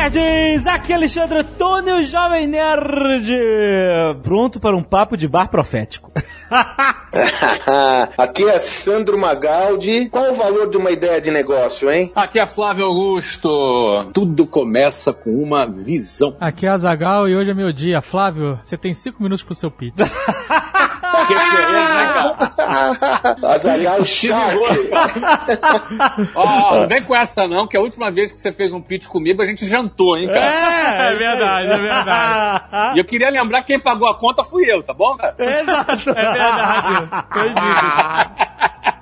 Nerds! Aqui é Alexandre Antônio, Jovem Nerd! Pronto para um papo de bar profético. Aqui é Sandro Magaldi. Qual o valor de uma ideia de negócio, hein? Aqui é Flávio Augusto. Tudo começa com uma visão. Aqui é a Zagal e hoje é meu dia. Flávio, você tem cinco minutos pro seu pitch. Que que é ele, né, cara? Azaghal Shark. Ó, ó, não vem com essa não, que a última vez que você fez um pitch comigo, a gente jantou, hein, cara? É verdade, é verdade. E eu queria lembrar que quem pagou a conta fui eu, tá bom, cara? Exato! É verdade. Em dívida.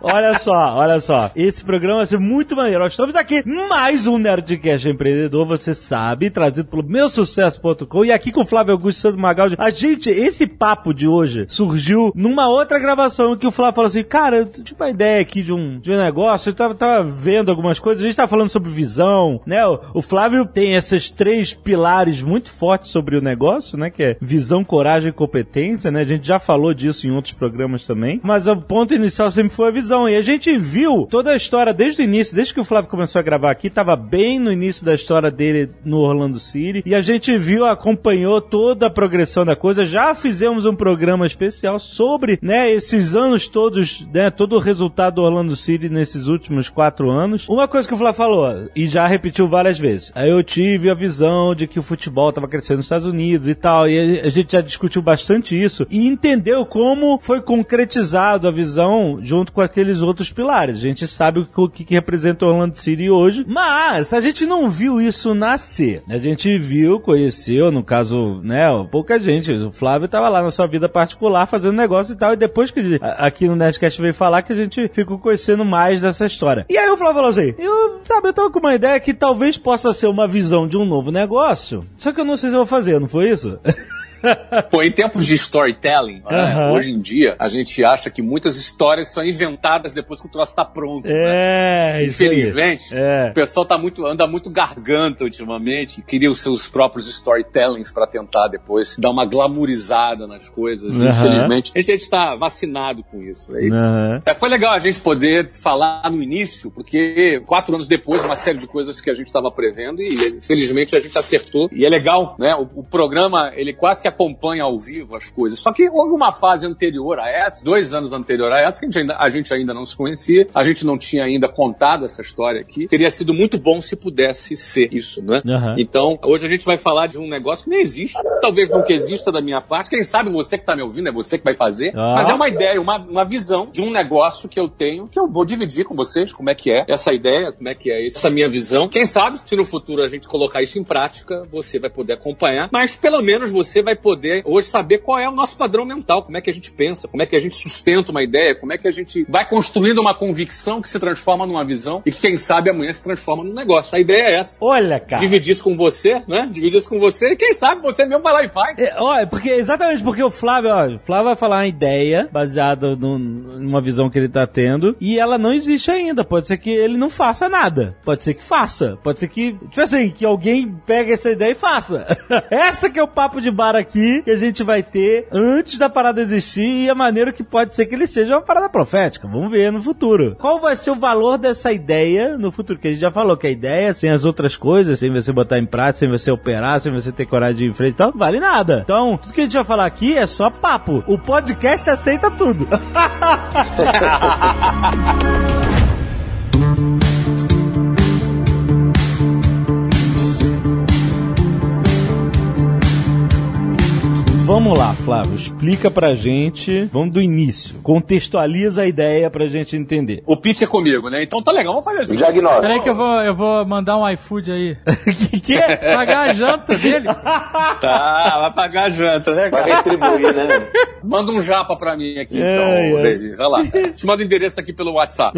Olha só, olha só. Esse programa vai ser muito maneiro. Nós estamos aqui mais um Nerdcast Empreendedor, você sabe, trazido pelo meusucesso.com e aqui com o Flávio Augusto Santo Magaldi. A gente, esse papo de hoje surgiu numa outra gravação que o Flávio falou assim, cara, eu tive uma ideia aqui de um, de um negócio, eu tava, tava vendo algumas coisas, a gente tava falando sobre visão, né? O, o Flávio tem esses três pilares muito fortes sobre o negócio, né? Que é visão, coragem e competência, né? A gente já falou disso em outros programas também, mas o ponto inicial sempre foi a visão. E a gente viu toda a história desde o início, desde que o Flávio começou a gravar aqui, tava bem no início da história dele no Orlando City. E a gente viu, acompanhou toda a progressão da coisa. Já fizemos um programa especial sobre, né, esses anos todos, né, todo o resultado do Orlando City nesses últimos quatro anos. Uma coisa que o Flávio falou, e já repetiu várias vezes. Aí eu tive a visão de que o futebol tava crescendo nos Estados Unidos e tal. E a gente já discutiu bastante isso. E entendeu como foi concretizado a visão junto com aqueles outros pilares. A gente sabe o que, que representa Orlando City hoje, mas a gente não viu isso nascer. A gente viu, conheceu, no caso, né, pouca gente. O Flávio tava lá na sua vida particular fazendo negócio e tal, e depois que aqui no Nerdcast veio falar que a gente ficou conhecendo mais dessa história. E aí o Flávio falou assim, eu, sabe, eu tô com uma ideia que talvez possa ser uma visão de um novo negócio, só que eu não sei se eu vou fazer, não foi isso? Pô, em tempos de storytelling, né, hoje em dia, a gente acha que muitas histórias são inventadas depois que o troço tá pronto. né? É, aí. Infelizmente, É. o pessoal tá muito, anda muito garganta ultimamente, cria os seus próprios storytellings pra tentar depois dar uma glamourizada nas coisas. Infelizmente, a gente está vacinado com isso. né? Aham. É, foi legal a gente poder falar no início, porque quatro anos depois, uma série de coisas que a gente estava prevendo e infelizmente a gente acertou. E é legal, né? O, o programa, ele quase que acompanha ao vivo as coisas. Só que houve uma fase anterior a essa, dois anos anterior a essa, que a gente ainda, a gente ainda não se conhecia, a gente não tinha ainda contado essa história aqui. Teria sido muito bom se pudesse ser isso, né? Aham. Então, hoje a gente vai falar de um negócio que nem existe. Talvez nunca exista da minha parte. Quem sabe você que está me ouvindo, é você que vai fazer. Ah. Mas é uma ideia, uma, uma visão de um negócio que eu tenho, que eu vou dividir com vocês, como é que é essa ideia, como é que é essa minha visão. Quem sabe, se no futuro a gente colocar isso em prática, você vai poder acompanhar. Mas pelo menos você vai poder hoje saber qual é o nosso padrão mental, como é que a gente pensa, como é que a gente sustenta uma ideia, como é que a gente vai construindo uma convicção que se transforma numa visão e que, quem sabe, amanhã se transforma num negócio. A ideia é essa Olha, cara. dividir isso com você, né? Dividir isso com você e quem sabe você mesmo vai lá e faz. É, ó, é porque exatamente porque o Flávio, ó, o Flávio vai falar uma ideia baseada no- numa visão que ele tá tendo e ela não existe ainda. Pode ser que ele não faça nada. Pode ser que faça. Pode ser que, tipo assim, que alguém pegue essa ideia e faça. Essa que é o papo de bar aqui que a gente vai ter antes da parada existir e a maneira que pode ser que ele seja uma parada profética. Vamos ver no futuro. Qual vai ser o valor dessa ideia no futuro? Que a gente já falou que a ideia, sem as outras coisas, sem você botar em prática, sem você operar, sem você ter coragem de ir em frente e tal, não vale nada. Então, tudo que a gente vai falar aqui é só papo. O podcast aceita tudo. Vamos lá, Flávio, explica pra gente, vamos do início, contextualiza a ideia pra gente entender. O pitch é comigo, né? Então tá legal, vamos fazer assim. diagnóstico. Peraí que eu vou, eu vou mandar um iFood aí. que que é? Pagar a janta dele. Tá, vai pagar a janta, né, Vai cara? retribuir, né? Manda um japa pra mim aqui, Ai, então. Daisy. Vai lá. Te manda o endereço aqui pelo WhatsApp.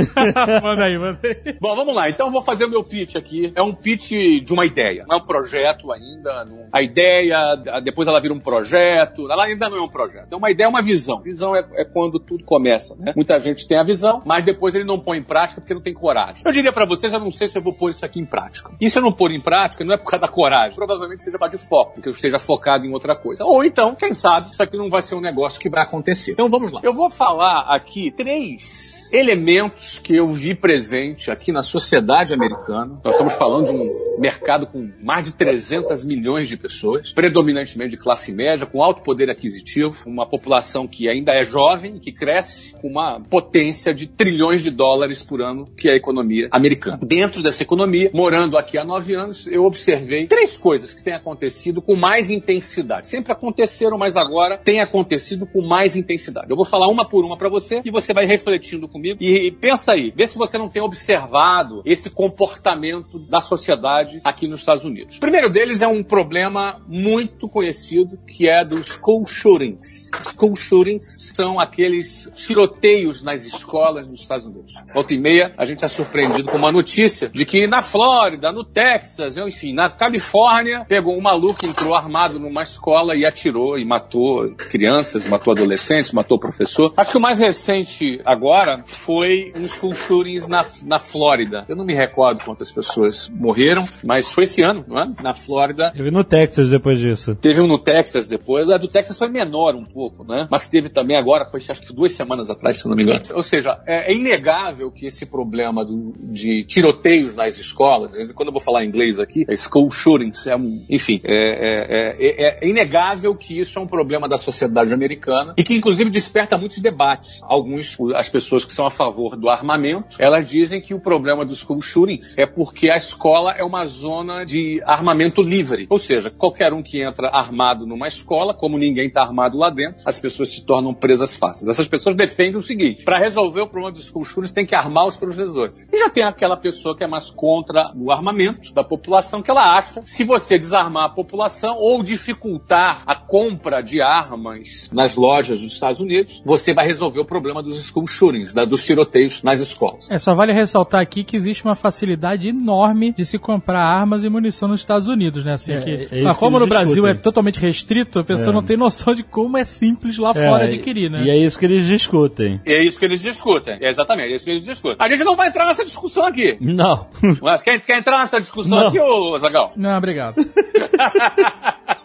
manda aí, manda aí. Bom, vamos lá. Então eu vou fazer o meu pitch aqui. É um pitch de uma ideia. Não é um projeto ainda. não- A ideia, depois ela vira um projeto, projeto, ela ainda não é um projeto. É uma ideia, é uma visão. Visão é, é quando tudo começa, né? Muita gente tem a visão, mas depois ele não põe em prática porque não tem coragem. Eu diria para vocês, eu não sei se eu vou pôr isso aqui em prática. E se eu não pôr em prática, não é por causa da coragem. Provavelmente seja para de foco, que eu esteja focado em outra coisa. Ou então, quem sabe, isso aqui não vai ser um negócio que vai acontecer. Então vamos lá. Eu vou falar aqui três elementos que eu vi presente aqui na sociedade americana. Nós estamos falando de um mercado com mais de 300 milhões de pessoas, predominantemente de classe média, com alto poder aquisitivo, uma população que ainda é jovem, que cresce com uma potência de trilhões de dólares por ano, que é a economia americana. Dentro dessa economia, morando aqui há nove anos, eu observei três coisas que têm acontecido com mais intensidade. Sempre aconteceram, mas agora tem acontecido com mais intensidade. Eu vou falar uma por uma para você e você vai refletindo comigo. E pensa aí, vê se você não tem observado esse comportamento da sociedade aqui nos Estados Unidos. O primeiro deles é um problema muito conhecido, que é dos school shootings. School shootings são aqueles tiroteios nas escolas nos Estados Unidos. Volta e meia, a gente é surpreendido com uma notícia de que na Flórida, no Texas, enfim, na Califórnia, pegou um maluco, entrou armado numa escola e atirou e matou crianças, matou adolescentes, matou professor. Acho que o mais recente agora foi um school shootings na, na Flórida. Eu não me recordo quantas pessoas morreram, mas foi esse ano, não é? Na Flórida. Teve no Texas depois disso. Teve um no Texas depois. A do Texas foi menor um pouco, né? Mas teve também agora, foi acho que duas semanas atrás, se não me engano. Ou seja, é, é inegável que esse problema do, de tiroteios nas escolas, quando eu vou falar inglês aqui, é school shootings, é um, enfim, é, é, é, inegável que isso é um problema da sociedade americana e que inclusive desperta muitos debates. Alguns, as pessoas que são a favor do armamento, elas dizem que o problema dos school shootings é porque a escola é uma zona de armamento livre. Ou seja, qualquer um que entra armado numa escola, como ninguém está armado lá dentro, as pessoas se tornam presas fáceis. Essas pessoas defendem o seguinte: para resolver o problema dos school shootings, tem que armar os professores. E já tem aquela pessoa que é mais contra o armamento da população, que ela acha se você desarmar a população ou dificultar a compra de armas nas lojas dos Estados Unidos, você vai resolver o problema dos school shootings, da, dos tiroteios nas escolas. É, só vale ressaltar aqui que existe uma facilidade enorme de se comprar armas e munição nos Estados Unidos, né? Assim, É, que, é mas que como no Brasil é totalmente restrito, a pessoa É. não tem noção de como é simples lá É, fora adquirir, né? E é isso que eles discutem. É isso que eles discutem. É exatamente, é isso que eles discutem. A gente não vai entrar nessa discussão aqui. Não. Mas quer, quer entrar nessa discussão Não. aqui, ô Zagal? Não, obrigado.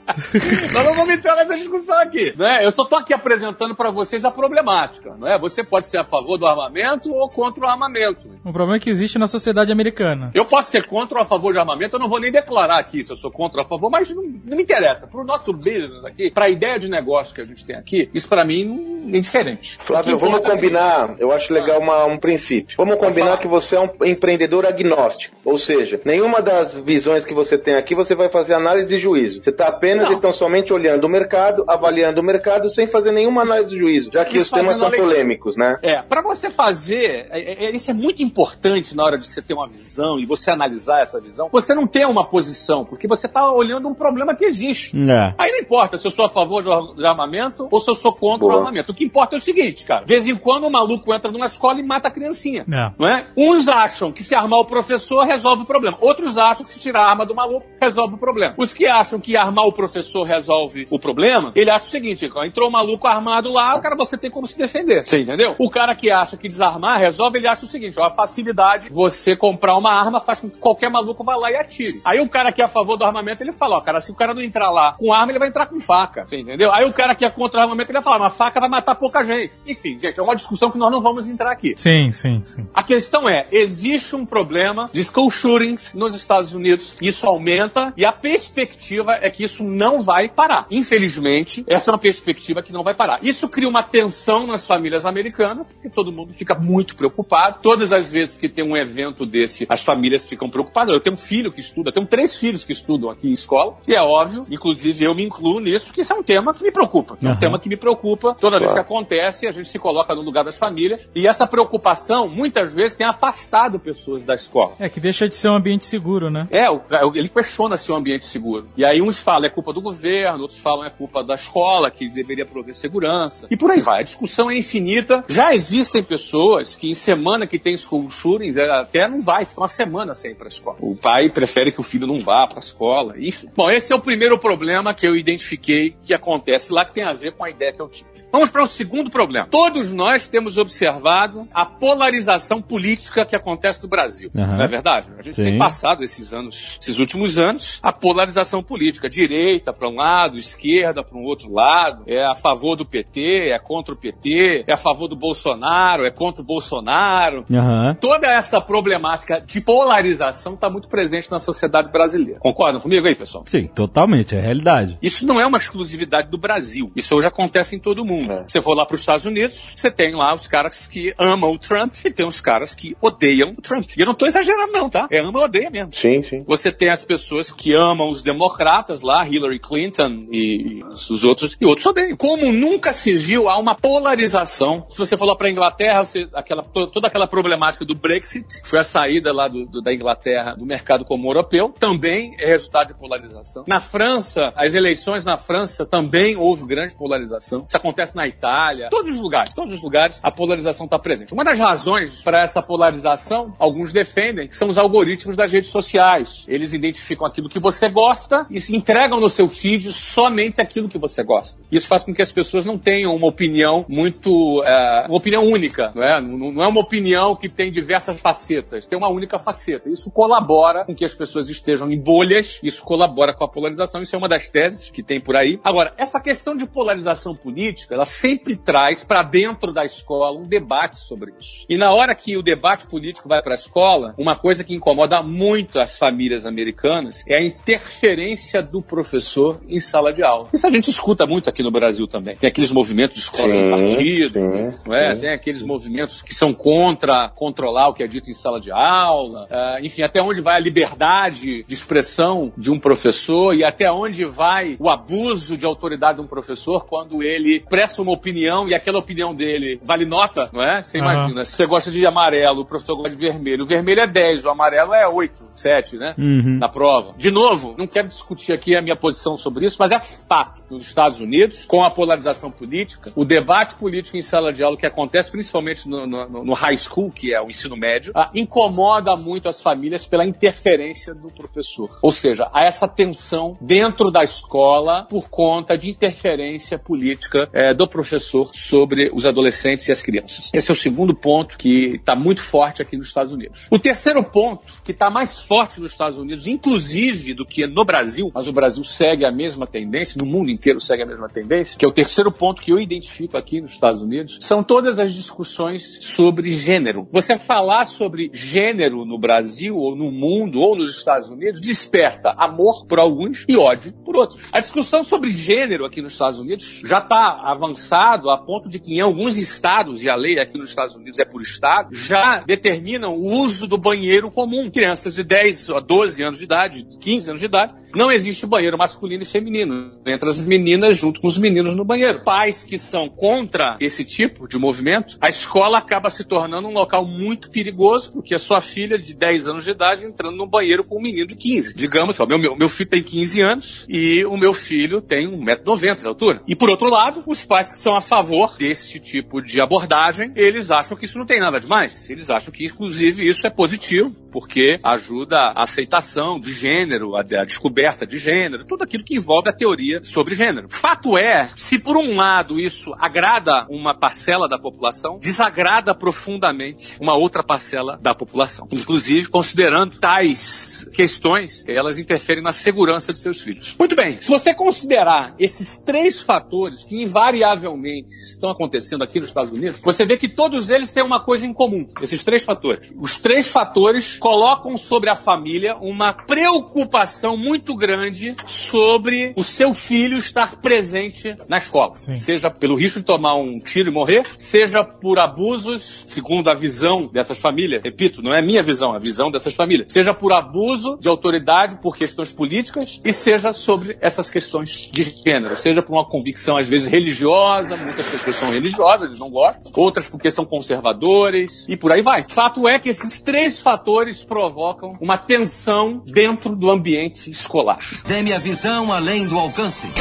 Nós não vamos entrar nessa discussão aqui. Né? Eu só tô aqui apresentando para vocês a problemática. Não é? Você pode ser a favor do armamento ou contra o armamento. O problema é que existe na sociedade americana. Eu posso ser contra ou a favor de armamento, eu não vou nem declarar aqui se eu sou contra ou a favor, mas não, não me interessa. Pro nosso business aqui, pra ideia de negócio que a gente tem aqui, isso pra mim é indiferente. Flávio, vamos combinar, eu acho legal uma- um princípio. Vamos combinar que você é um empreendedor agnóstico. Ou seja, nenhuma das visões que você tem aqui você vai fazer análise de juízo. Você está apenas Não. e tão somente olhando o mercado, avaliando o mercado sem fazer nenhuma análise de juízo, já que Isso os temas são polêmicos, né? É, para você fazer, é, é, isso é muito importante na hora de você ter uma visão e você analisar essa visão. Você não tem uma posição, porque você está olhando um problema que existe. É. Aí não importa se eu sou a favor de ar- de armamento ou se eu sou contra Boa. o armamento. O que importa é o seguinte, cara. De vez em quando o maluco entra numa escola e mata a criancinha. É. Não é? Uns acham que se armar o professor resolve o problema. Outros acham que se tirar a arma do maluco resolve o problema. Os que acham que armar o professor resolve o problema, ele acha o seguinte: ó, entrou um maluco armado lá, o cara você tem como se defender. Você entendeu? O cara que acha que desarmar resolve, ele acha o seguinte: ó, a facilidade você comprar uma arma faz com que qualquer maluco vá lá e atire. Aí o cara que é a favor do armamento, ele fala: ó, cara, se o cara não entrar lá com arma, ele vai entrar com faca. Você entendeu? Aí o cara que é contra o armamento, ele vai falar: uma faca vai matar pouca gente. Enfim, gente, é uma discussão que nós não vamos entrar aqui. Sim, sim, sim. A questão é, existe um problema de school shootings nos Estados Unidos, isso aumenta e a perspectiva é que isso não vai parar. Infelizmente, essa é uma perspectiva que não vai parar. Isso cria uma tensão nas famílias americanas, porque todo mundo fica muito preocupado. Todas as vezes que tem um evento desse, as famílias ficam preocupadas. Eu tenho um filho que estuda, tenho três filhos que estudam aqui em escola, e é óbvio, inclusive eu me incluo nisso, que isso é um tema que me preocupa. É um tema que me preocupa. Toda vez que acontece, a gente se coloca no lugar das famílias. E essa preocupação, muitas vezes, tem afastado pessoas da escola. É que deixa de ser um ambiente seguro, né? É, ele questiona se é um ambiente seguro. E aí uns falam, é culpa do governo, outros falam é culpa da escola, que deveria prover segurança. E por aí vai. A discussão é infinita. Já existem pessoas que em semana que tem school shootings, é, até não vai, fica uma semana sem ir pra escola. O pai prefere que o filho não vá pra escola. Enfim. Bom, esse é o primeiro problema que eu identifiquei que acontece lá, que tem a ver com a ideia que eu tive. Vamos para o segundo problema. Todos nós temos observado a polarização política que acontece no Brasil. Aham. Não é verdade? A gente Sim. tem passado esses anos, esses últimos anos, a polarização política. Direita para um lado, esquerda para um outro lado. É a favor do PT, é contra o PT, é a favor do Bolsonaro, é contra o Bolsonaro. Aham. Toda essa problemática de polarização está muito presente na sociedade brasileira. Concordam comigo aí, pessoal? Sim, totalmente, é a realidade. Isso não é uma exclusividade do Brasil. Isso hoje acontece em todo mundo. Você for lá para os Estados Unidos, você tem lá os caras que amam o Trump e tem os caras que odeiam o Trump. E eu não tô exagerando não, tá? É ama ou odeia mesmo. Sim, sim. Você tem as pessoas que amam os democratas lá, Hillary Clinton e os outros, e outros odeiam. Como nunca se viu, há uma polarização. Se você lá para Inglaterra, você- aquela, to- toda aquela problemática do Brexit, que foi a saída lá do, do- da Inglaterra do mercado comum europeu, também é resultado de polarização. Na França, as eleições na França também houve grande polarização. Isso acontece na Itália, todos os lugares, todos os lugares a polarização está presente. Uma das razões para essa polarização, alguns defendem, são os algoritmos das redes sociais. Eles identificam aquilo que você gosta e se entregam no seu feed somente aquilo que você gosta. Isso faz com que as pessoas não tenham uma opinião muito, é, uma opinião única, não é? Não, não é uma opinião que tem diversas facetas, tem uma única faceta. Isso colabora com que as pessoas estejam em bolhas, isso colabora com a polarização, isso é uma das teses que tem por aí. Agora, essa questão de polarização política, ela sempre traz para dentro da escola um debate sobre isso. E na hora que o debate político vai para a escola, uma coisa que incomoda muito as famílias americanas é a interferência do professor em sala de aula. Isso a gente escuta muito aqui no Brasil também. Tem aqueles movimentos de escola sem Sim, partido, sim, não é? sim. Tem aqueles movimentos que são contra controlar o que é dito em sala de aula, ah, enfim, até onde vai a liberdade de expressão de um professor e até onde vai o abuso de autoridade de um professor quando ele presta uma opinião e aquela opinião dele vale nota, não é? Você imagina, se você gosta de amarelo, o professor gosta de vermelho, o vermelho é 10, o amarelo é 8, 7, né? Uhum. na prova. De novo, não quero discutir aqui a minha posição sobre isso, mas é fato. Nos Estados Unidos, com a polarização política, o debate político em sala de aula que acontece principalmente no, no- no high school, que é o ensino médio, ah, incomoda muito as famílias pela interferência do professor. Ou seja, há essa tensão dentro da escola por conta de interferência política eh, do professor sobre os adolescentes e as crianças. Esse é o segundo ponto que está muito forte aqui nos Estados Unidos. O terceiro ponto, que está mais forte nos Estados Unidos, inclusive do que no Brasil, mas o Brasil segue a mesma tendência, no mundo inteiro segue a mesma tendência, que é o terceiro ponto que eu identifico aqui nos Estados Unidos, são todas as discussões sobre gênero. Você falar sobre gênero no Brasil, ou no mundo, ou nos Estados Unidos, desperta amor por alguns e ódio por outros. A discussão sobre gênero aqui nos Estados Unidos já está avançado a ponto de que em alguns estados, e a lei aqui nos Estados Unidos é por estado, já determinam o uso do banheiro comum. Crianças de 10 a 12 anos de idade, 15 anos de idade, não existe banheiro masculino e feminino. Entra as meninas junto com os meninos no banheiro. Pais que são contra esse tipo de movimento, a escola acaba se tornando um local muito perigoso, porque a sua filha de 10 anos de idade entrando no banheiro com um menino de 15. Digamos, ó, meu, meu, meu filho tem 15 anos e o meu filho tem 1,90m de altura. E por outro lado, os pais que são a favor desse tipo de abordagem, eles acham que isso não tem nada demais. Eles acham que, inclusive, isso é positivo, porque ajuda a aceitação de gênero, a, a descoberta de gênero, tudo aquilo que envolve a teoria sobre gênero. Fato é, se por um lado isso agrada uma parcela da população, desagrada profundamente uma outra parcela da população. Inclusive, considerando tais questões, elas interferem na segurança de seus filhos. Muito bem, se você considerar esses três fatores que invariavelmente estão acontecendo aqui nos Estados Unidos, você vê que todos eles têm uma coisa em comum. Esses três fatores. Os três fatores colocam sobre a família uma preocupação muito grande sobre o seu filho estar presente na escola. Sim. Seja pelo risco de tomar um tiro e morrer, seja por abusos, segundo a visão dessas famílias. Repito, não é minha visão, é a visão dessas famílias. Seja por abuso de autoridade, por questões políticas, e seja sobre essas questões de gênero. Seja por uma convicção, às vezes, religiosa, muitas pessoas são religiosas, eles não gostam. Outras porque são conservadores, e por aí vai. Fato é que esses três fatores provocam uma tensão dentro do ambiente escolar. escolar. Dê-me a visão além do alcance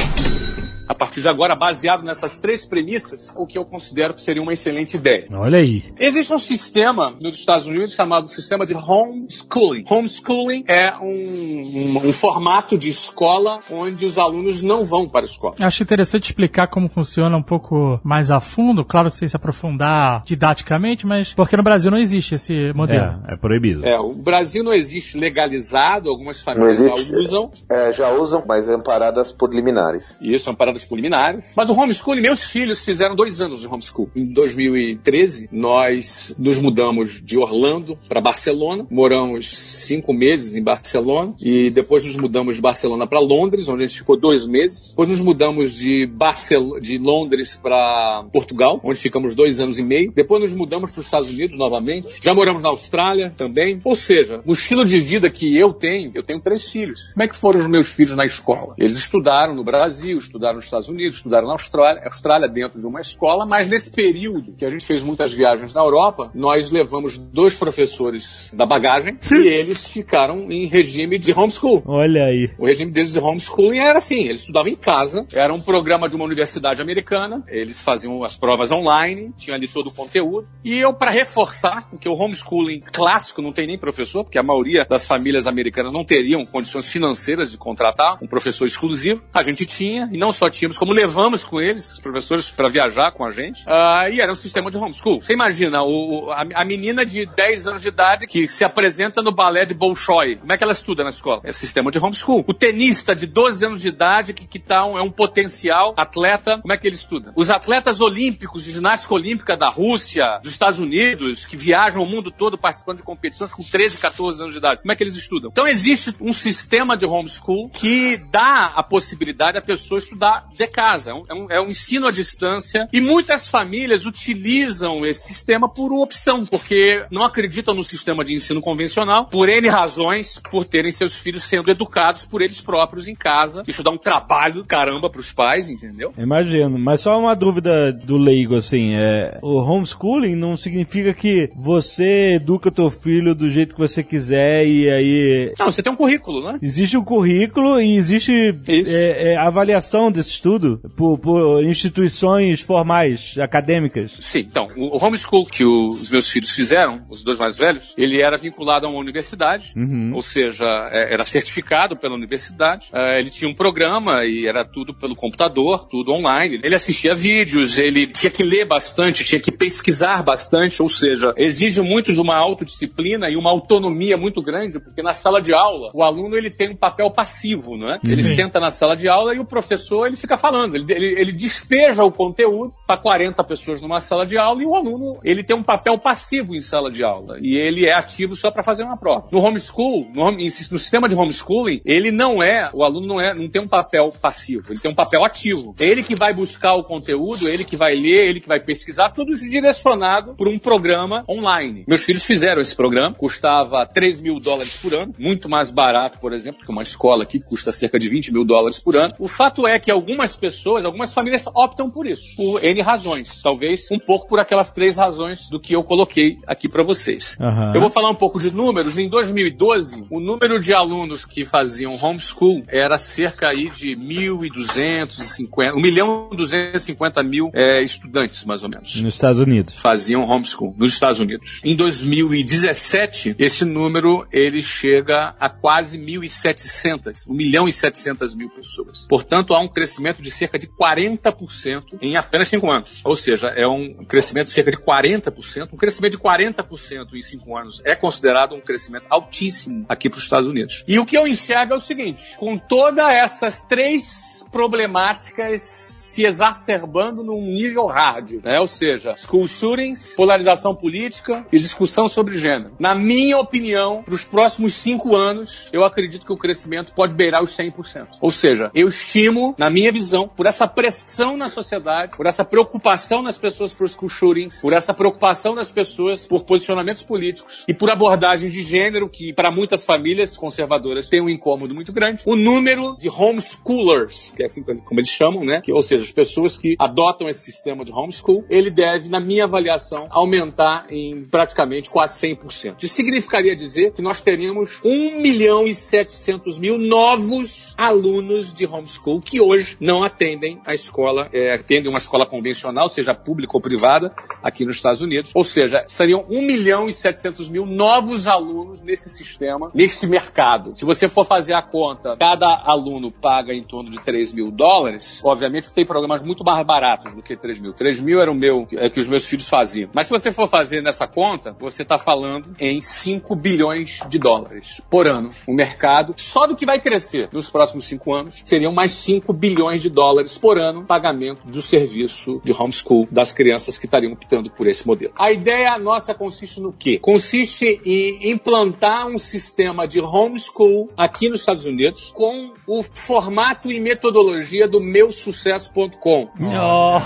a partir de agora, baseado nessas três premissas, o que eu considero que seria uma excelente ideia. Olha aí. Existe um sistema nos Estados Unidos chamado sistema de homeschooling. Homeschooling é um, um, um formato de escola onde os alunos não vão para a escola. Acho interessante explicar como funciona um pouco mais a fundo, claro, sem se aprofundar didaticamente, mas porque no Brasil não existe esse modelo. É, é proibido. É, o Brasil não existe legalizado, algumas famílias já usam. É, já usam, mas é amparadas por liminares. Isso, amparadas escolas culiminares. Mas o homeschooling, meus filhos fizeram dois anos de homeschool. Em 2013, nós nos mudamos de Orlando para Barcelona. Moramos cinco meses em Barcelona. E depois nos mudamos de Barcelona para Londres, onde a gente ficou dois meses. Depois nos mudamos de, Barcel de Londres para Portugal, onde ficamos dois anos e meio. Depois nos mudamos para os Estados Unidos novamente. Já moramos na Austrália também. Ou seja, o estilo de vida que eu tenho, eu tenho três filhos. Como é que foram os meus filhos na escola? Eles estudaram no Brasil, estudaram nos Estados Unidos, estudaram na Austrália, Austrália dentro de uma escola, mas nesse período que a gente fez muitas viagens na Europa, nós levamos dois professores da bagagem e eles ficaram em regime de homeschool. Olha aí. O regime deles de homeschooling era assim, eles estudavam em casa, era um programa de uma universidade americana, eles faziam as provas online, tinha ali todo o conteúdo, e eu, para reforçar, porque o homeschooling clássico não tem nem professor, porque a maioria das famílias americanas não teriam condições financeiras de contratar um professor exclusivo, a gente tinha, e não só tínhamos, como levamos com eles, os professores, para viajar com a gente. Uh, e era um sistema de homeschool. Você imagina, o, a, a, menina de 10 anos de idade que se apresenta no balé de Bolshoi. Como é que ela estuda na escola? É sistema de homeschool. O tenista de 12 anos de idade que, que tá um, é um potencial atleta, como é que ele estuda? Os atletas olímpicos de ginástica olímpica da Rússia, dos Estados Unidos, que viajam o mundo todo participando de competições com 13, 14 anos de idade. Como é que eles estudam? Então existe um sistema de homeschool que dá a possibilidade a pessoa estudar de casa. É, é um, é um ensino à distância e muitas famílias utilizam esse sistema por opção, porque não acreditam no sistema de ensino convencional, por N razões, por terem seus filhos sendo educados por eles próprios em casa. Isso dá um trabalho do caramba pros pais, entendeu? Imagino. Mas só uma dúvida do leigo, assim, é, o homeschooling não significa que você educa teu filho do jeito que você quiser e aí... Não, você tem um currículo, né? Existe um currículo e existe é, é, avaliação desse estudo por, por, instituições formais, acadêmicas. Sim, então, o homeschool que os meus filhos fizeram, os dois mais velhos, ele era vinculado a uma universidade, uhum. ou seja, é, era certificado pela universidade, é, ele tinha um programa e era tudo pelo computador, tudo online. Ele assistia vídeos, ele tinha que ler bastante, tinha que pesquisar bastante, ou seja, exige muito de uma autodisciplina e uma autonomia muito grande, porque na sala de aula, o aluno ele tem um papel passivo, não é? Ele uhum. senta na sala de aula e o professor ele fica falando, ele, ele, ele despeja o conteúdo para 40 pessoas numa sala de aula e o aluno ele tem um papel passivo em sala de aula e ele é ativo só para fazer uma prova. No homeschool, no, no sistema de homeschooling, ele não é, o aluno não é, não tem um papel passivo, ele tem um papel ativo. Ele que vai buscar o conteúdo, ele que vai ler, ele que vai pesquisar, tudo isso direcionado por um programa online. Meus filhos fizeram esse programa, custava 3 mil dólares por ano, muito mais barato, por exemplo, que uma escola que custa cerca de 20 mil dólares por ano. O fato é que algumas pessoas, algumas famílias optam por isso, por N razões. Talvez um pouco por aquelas três razões do que eu coloquei aqui para vocês. Uhum. Eu vou falar um pouco de números. Em 2012, o número de alunos que faziam homeschool era cerca aí de 1.250, 1 milhão e 250 mil é, estudantes, mais ou menos. Nos Estados Unidos. Faziam homeschool nos Estados Unidos. Em 2017, esse número ele chega a quase 1.700, 1 milhão e 700 mil pessoas. Portanto, há um crescimento de cerca de 40% em apenas 5 anos. Ou seja, é um crescimento de cerca de 40%. Um crescimento de 40% em 5 anos é considerado um crescimento altíssimo aqui para os Estados Unidos. E o que eu enxergo é o seguinte: com todas essas três problemáticas se exacerbando num nível hard, né? Ou seja, school shootings, polarização política e discussão sobre gênero. Na minha opinião, para os próximos cinco anos, eu acredito que o crescimento pode beirar os 100%. Ou seja, eu estimo, na minha visão, por essa pressão na sociedade, por essa preocupação nas pessoas por school shootings, por essa preocupação nas pessoas por posicionamentos políticos e por abordagens de gênero que, para muitas famílias conservadoras, tem um incômodo muito grande. O número de homeschoolers, que é assim como eles chamam, né? Que, ou seja, as pessoas que adotam esse sistema de homeschool, ele deve, na minha avaliação, aumentar em praticamente quase 100%. Isso significaria dizer que nós teríamos 1 milhão e 700 mil novos alunos de homeschool que hoje não atendem a escola, é, atendem uma escola convencional, seja pública ou privada, aqui nos Estados Unidos. Ou seja, seriam 1 milhão e 700 mil novos alunos nesse sistema, nesse mercado. Se você for fazer a conta, cada aluno paga em torno de 3 mil dólares. Obviamente tem programas muito mais baratos do que 3 mil. 3 mil era o meu, é que os meus filhos faziam. Mas se você for fazer nessa conta, você está falando em 5 bilhões de dólares por ano. O mercado, só do que vai crescer nos próximos 5 anos, seriam mais 5 bilhões de dólares por ano pagamento do serviço de homeschool das crianças que estariam optando por esse modelo. A ideia nossa consiste no quê? Consiste em implantar um sistema de homeschool aqui nos Estados Unidos com o formato e metodologia do meusucesso.com. Oh.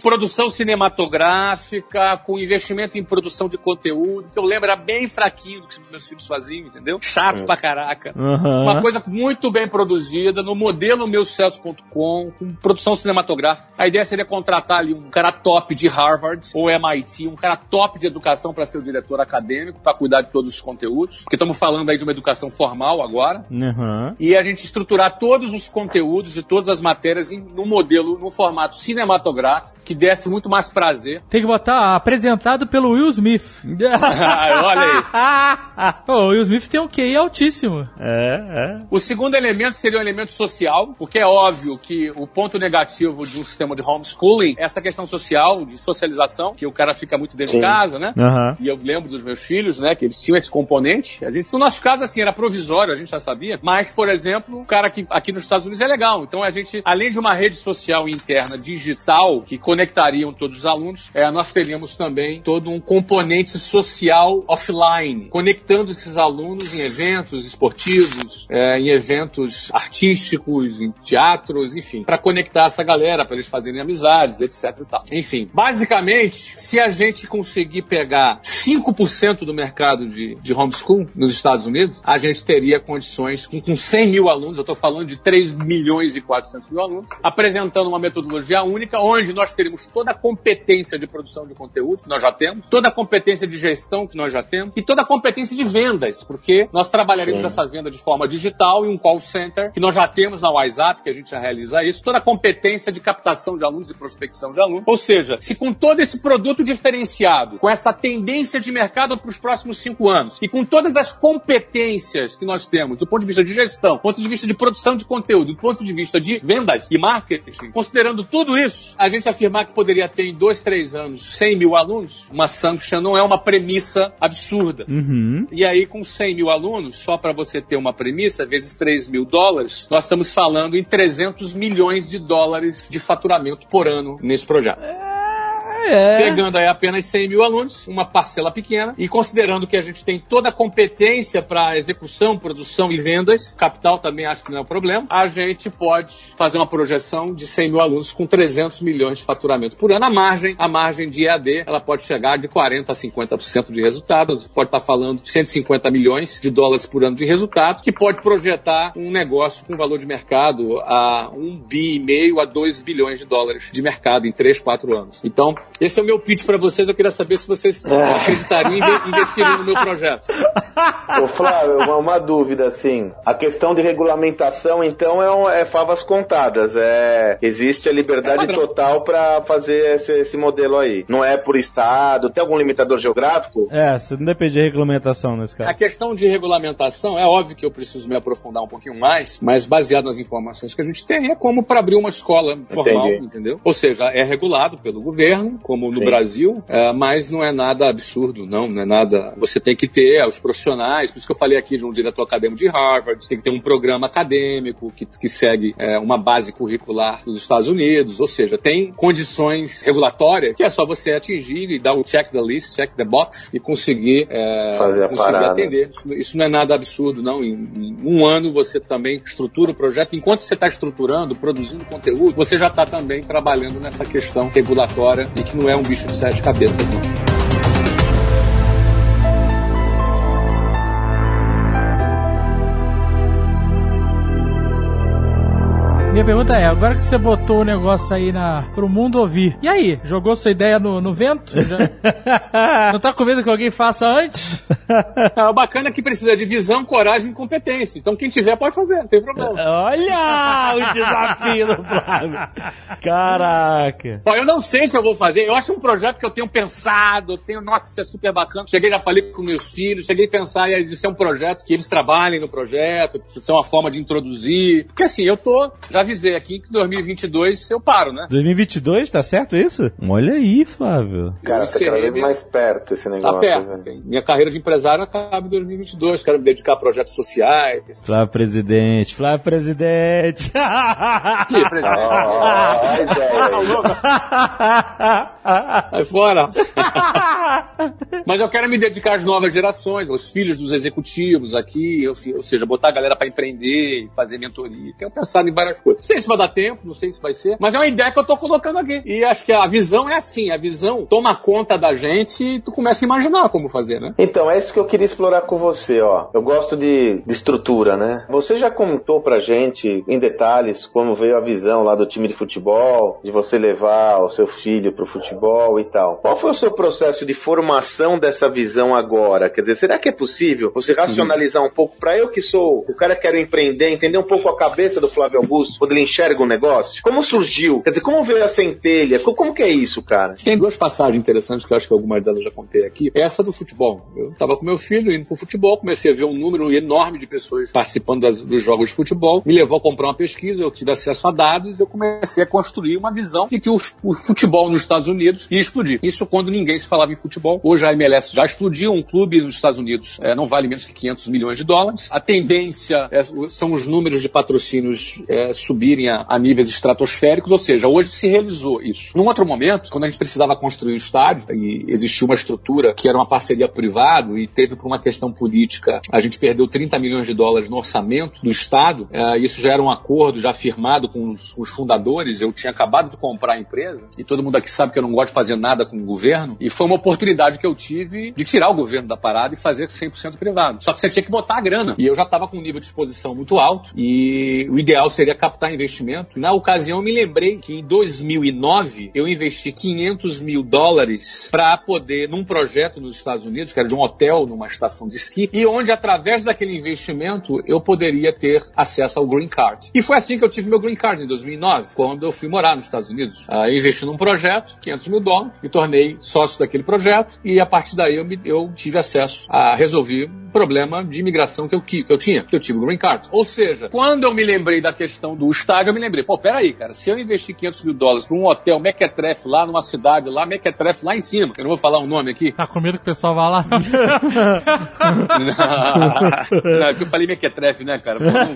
Produção cinematográfica, com investimento em produção de conteúdo, que eu lembro era bem fraquinho do que meus filhos faziam, entendeu? Chato pra caraca. Uhum. Uma coisa muito bem produzida, no modelo meusucesso.com, com produção cinematográfica. A ideia seria contratar ali um cara top de Harvard ou MIT, um cara top de educação para ser o diretor acadêmico, para cuidar de todos os conteúdos, porque estamos falando aí de uma educação formal agora. Uhum. E a gente estruturar todos os conteúdos de todas as matérias em um modelo, num formato cinematográfico, que desse muito mais prazer. Tem que botar apresentado pelo Will Smith. Olha aí. Pô, o Will Smith tem um QI altíssimo. É, é. O segundo elemento seria o elemento social, porque é óbvio que o ponto negativo de um sistema de homeschooling é essa questão social, de socialização, que o cara fica muito dentro Sim. de casa, né? Uhum. E eu lembro dos meus filhos, né, que eles tinham esse componente. A gente, no nosso caso, assim, era provisório, a gente já sabia. Mas, por exemplo, o cara aqui, aqui nos Estados Unidos é legal. Então, a gente, além de uma rede social interna digital que conectariam todos os alunos, é, nós teríamos também todo um componente social offline, conectando esses alunos em eventos esportivos, é, em eventos artísticos, em teatros, enfim, para conectar essa galera, para eles fazerem amizades, etc e tal. Enfim, basicamente, se a gente conseguir pegar 5% do mercado de, de homeschool nos Estados Unidos, a gente teria condições, com, com 100 mil alunos, eu estou falando de 3 milhões e 400 mil alunos, apresentando uma metodologia única, onde nós teríamos toda a competência de produção de conteúdo que nós já temos, toda a competência de gestão que nós já temos, e toda a competência de vendas, porque nós trabalharemos Sim. essa venda de forma digital e um call center que nós já temos na WhatsApp, que a gente já realiza isso, toda a competência de captação de alunos e prospecção de alunos. Ou seja, se com todo esse produto diferenciado, com essa tendência de mercado para os próximos cinco anos, e com todas as competências que nós temos, do ponto de vista de gestão, do ponto de vista de produção de conteúdo, do ponto de vista de vendas e marketing, considerando tudo isso, a gente afirmar que poderia ter em dois, três anos 100 mil alunos, uma sanction não é uma premissa absurda. Uhum. E aí, com 100 mil alunos, só para você ter uma premissa, vezes 3 mil dólares, nós estamos falando em 300 milhões de dólares de faturamento por ano nesse projeto. É. Pegando aí apenas 100 mil alunos, uma parcela pequena, e considerando que a gente tem toda a competência para execução, produção e vendas, capital também acho que não é um problema, a gente pode fazer uma projeção de 100 mil alunos com 300 milhões de faturamento por ano. A margem, a margem de EAD, ela pode chegar de 40% a 50% de resultado, pode estar falando de 150 milhões de dólares por ano de resultado, que pode projetar um negócio com valor de mercado a 1 bi meio a 2 bilhões de dólares de mercado em 3, 4 anos. Então, esse é o meu pitch para vocês. Eu queria saber se vocês acreditariam e inve- investiriam no meu projeto. Ô Flávio, uma, uma dúvida assim. A questão de regulamentação, então, é, um- é favas contadas. É, existe a liberdade É total para fazer esse, esse modelo aí. Não é por estado. Tem algum limitador geográfico? É, você não depende de regulamentação nesse A caso. questão de regulamentação, é óbvio que eu preciso me aprofundar um pouquinho mais, mas baseado nas informações que a gente tem, é como para abrir uma escola formal, Entendi. entendeu? Ou seja, é regulado pelo governo, como no Brasil, é, mas não é nada absurdo, não, não é nada. Você tem que ter os profissionais, por isso que eu falei aqui de um diretor acadêmico de Harvard, tem que ter um programa acadêmico que, que segue é, uma base curricular dos Estados Unidos, ou seja, tem condições regulatórias que é só você atingir e dar o check the list, check the box e conseguir, é, Fazer a conseguir parada. atender. Isso, isso não é nada absurdo, não. Em, em um ano você também estrutura o projeto. Enquanto você está estruturando, produzindo conteúdo, você já está também trabalhando nessa questão regulatória e que não é um bicho de sete cabeças. Minha pergunta é, agora que você botou o negócio aí na, pro mundo ouvir, e aí? Jogou sua ideia no, no vento? Já- Não tá com medo que alguém faça antes? Ah, o bacana é que precisa de visão, coragem e competência. Então quem tiver pode fazer, não tem problema. Olha o desafio do Flávio. Caraca. Ó, eu não sei se eu vou fazer. Eu acho um projeto que eu tenho pensado. Eu tenho, nossa, isso é super bacana. Cheguei, já falei com meus filhos. Cheguei a pensar em de ser um projeto que eles trabalhem no projeto, de ser uma forma de introduzir. Porque assim, eu tô, já avisei aqui que em 2022 eu paro, né? 2022, tá certo isso? Olha aí, Flávio. Cara, tá cada vez mais perto esse Tá negócio. perto. velho. Minha carreira de empresário acaba em 2022. Quero me dedicar a projetos sociais. Flávio presidente, Flávio presidente. Que, presidente? Aí. Sai fora. Mas eu quero me dedicar às novas gerações, aos filhos dos executivos aqui, ou seja, botar a galera para empreender, fazer mentoria. Tenho pensado em várias coisas. Não sei se vai dar tempo, não sei se vai ser, mas é uma ideia que eu tô colocando aqui. E acho que a visão é assim, a visão toma conta da gente e tu começa a imaginar como fazer, né? Então, é isso que eu queria explorar com você, ó. Eu gosto de, de estrutura, né? Você já contou pra gente, em detalhes, como veio a visão lá do time de futebol, de você levar o seu filho pro futebol e tal. Qual foi o seu processo de formação dessa visão agora? Quer dizer, será que é possível você racionalizar um pouco pra eu que sou o cara que quero empreender, entender um pouco a cabeça do Flávio Augusto, quando ele enxerga um negócio? Como surgiu? Quer dizer, como veio a centelha? Co- Como que é isso, cara? Tem duas passagens interessantes que eu acho que algumas delas já contei aqui. Essa do futebol. Eu estava com meu filho indo pro futebol, comecei a ver um número enorme de pessoas participando das- dos jogos de futebol. Me levou a comprar uma pesquisa, eu tive acesso a dados, eu comecei a construir uma visão de que o, o futebol nos Estados Unidos ia explodir. Isso quando ninguém se falava em futebol. Hoje a MLS já explodiu, um clube nos Estados Unidos eh, não vale menos que 500 milhões de dólares. A tendência é- são os números de patrocínios eh, subirem a, a níveis estratosféricos, ou seja, hoje se realizou isso. Num outro momento, quando a gente precisava construir o estádio e existia uma estrutura que era uma parceria privado e teve por uma questão política, a gente perdeu 30 milhões de dólares no orçamento do Estado. Eh, isso já era um acordo já firmado com os, os fundadores. Eu tinha acabado de comprar a empresa e todo mundo aqui sabe que eu não gosto de fazer nada com o governo. E foi uma oportunidade que eu tive de tirar o governo da parada e fazer 100% privado. Só que você tinha que botar a grana. E eu já estava com um nível de exposição muito alto e o ideal seria captar investimento. Na ocasião, eu me lembrei que em 2009 eu investi 500 mil dólares para poder, num projeto nos Estados Unidos, que era de um hotel numa estação de esqui, e onde, através daquele investimento, eu poderia ter acesso ao Green Card. E foi assim que eu tive meu Green Card em 2009, quando eu fui morar nos Estados Unidos. Ah, eu investi num projeto, 500 mil dólares, me tornei sócio daquele projeto, e a partir daí eu, me- eu tive acesso a resolver um problema de imigração que eu, que eu tinha, que eu tive o Green Card. Ou seja, quando eu me lembrei da questão do estádio, eu me lembrei, pô, peraí, cara, se eu investir 500 mil dólares para um hotel Mequetrefe lá numa cidade lá, Mequetrefe lá em cima, eu não vou falar o nome aqui, Tá com medo que o pessoal vá lá? não, é que eu falei mequetrefe, né, cara? Pô, não.